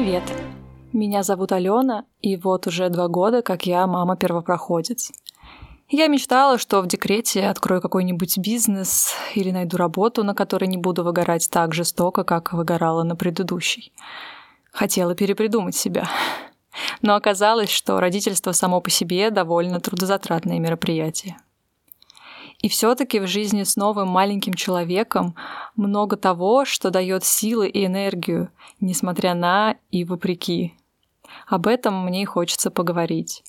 Привет! Меня зовут Алена, и вот уже два года, как я мама-первопроходец. Я мечтала, что в декрете открою какой-нибудь бизнес или найду работу, на которой не буду выгорать так жестоко, как выгорала на предыдущей. Хотела перепридумать себя. Но оказалось, что родительство само по себе довольно трудозатратное мероприятие. И все-таки в жизни с новым маленьким человеком много того, что дает силы и энергию, несмотря на и вопреки. Об этом мне и хочется поговорить.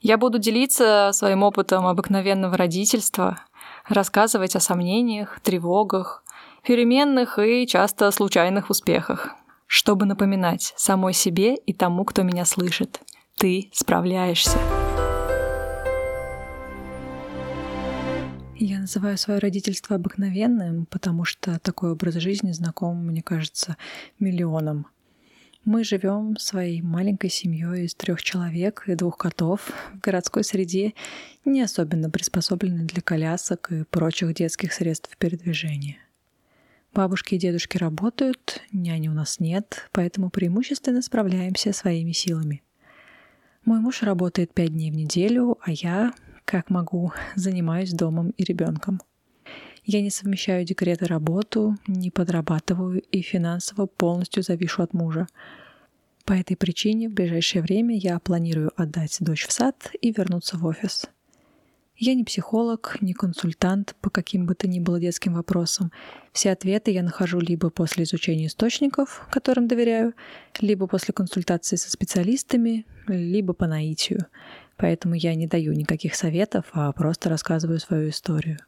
Я буду делиться своим опытом обыкновенного родительства, рассказывать о сомнениях, тревогах, переменных и часто случайных успехах, чтобы напоминать самой себе и тому, кто меня слышит. Ты справляешься. Я называю свое родительство обыкновенным, потому что такой образ жизни знаком, мне кажется, миллионам. Мы живем своей маленькой семьей из трех человек и двух котов в городской среде, не особенно приспособленной для колясок и прочих детских средств передвижения. Бабушки и дедушки работают, няни у нас нет, поэтому преимущественно справляемся своими силами. Мой муж работает пять дней в неделю, а я как могу, занимаюсь домом и ребенком. Я не совмещаю декрет и работу, не подрабатываю и финансово полностью завишу от мужа. По этой причине в ближайшее время я планирую отдать дочь в сад и вернуться в офис. Я не психолог, не консультант по каким бы то ни было детским вопросам. Все ответы я нахожу либо после изучения источников, которым доверяю, либо после консультации со специалистами, либо по наитию. Поэтому я не даю никаких советов, а просто рассказываю свою историю.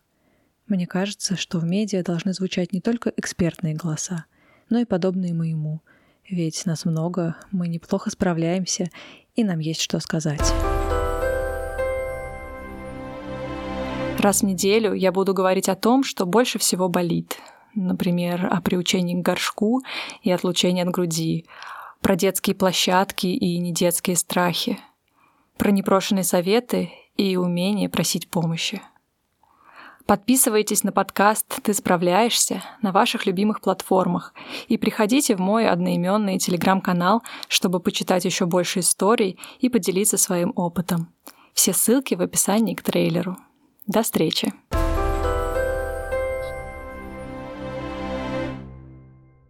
Мне кажется, что в медиа должны звучать не только экспертные голоса, но и подобные моему. Ведь нас много, мы неплохо справляемся, и нам есть что сказать. Раз в неделю я буду говорить о том, что больше всего болит. Например, о приучении к горшку и отлучении от груди, про детские площадки и недетские страхи, про непрошенные советы и умение просить помощи. Подписывайтесь на подкаст «Ты справляешься» на ваших любимых платформах и приходите в мой одноименный телеграм-канал, чтобы почитать еще больше историй и поделиться своим опытом. Все ссылки в описании к трейлеру. До встречи!